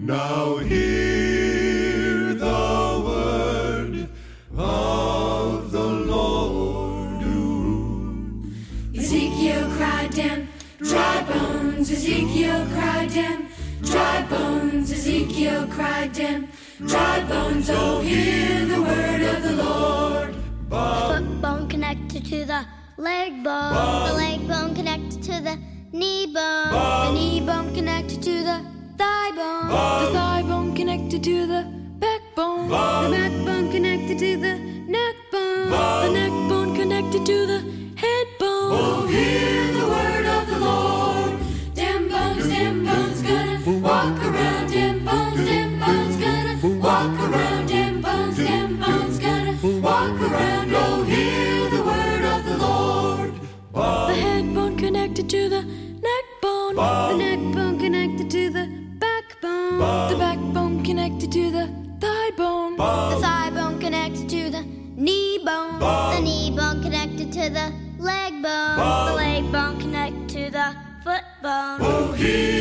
Now hear the word of the Lord. Ezekiel cried down, dry bones. Ezekiel cried down, dry bones. Ezekiel cried down, dry bones. Oh, hear the word of the Lord. foot bone connected to the leg bone. The leg bone connected to the backbone. The backbone connected to the neck bone. The neck bone connected to the head bone. Oh, hear the word of the Lord. Them bones, them bones gonna walk around. Them bones, them bones gonna walk around. Them bones, them bones gonna walk around. Oh, hear the word of the Lord. The head bone connected to the neck bone. The neck The backbone connected to the thigh bone. The thigh bone connected to the knee bone. The knee bone connected to the leg bone. The leg bone connected to the foot bone.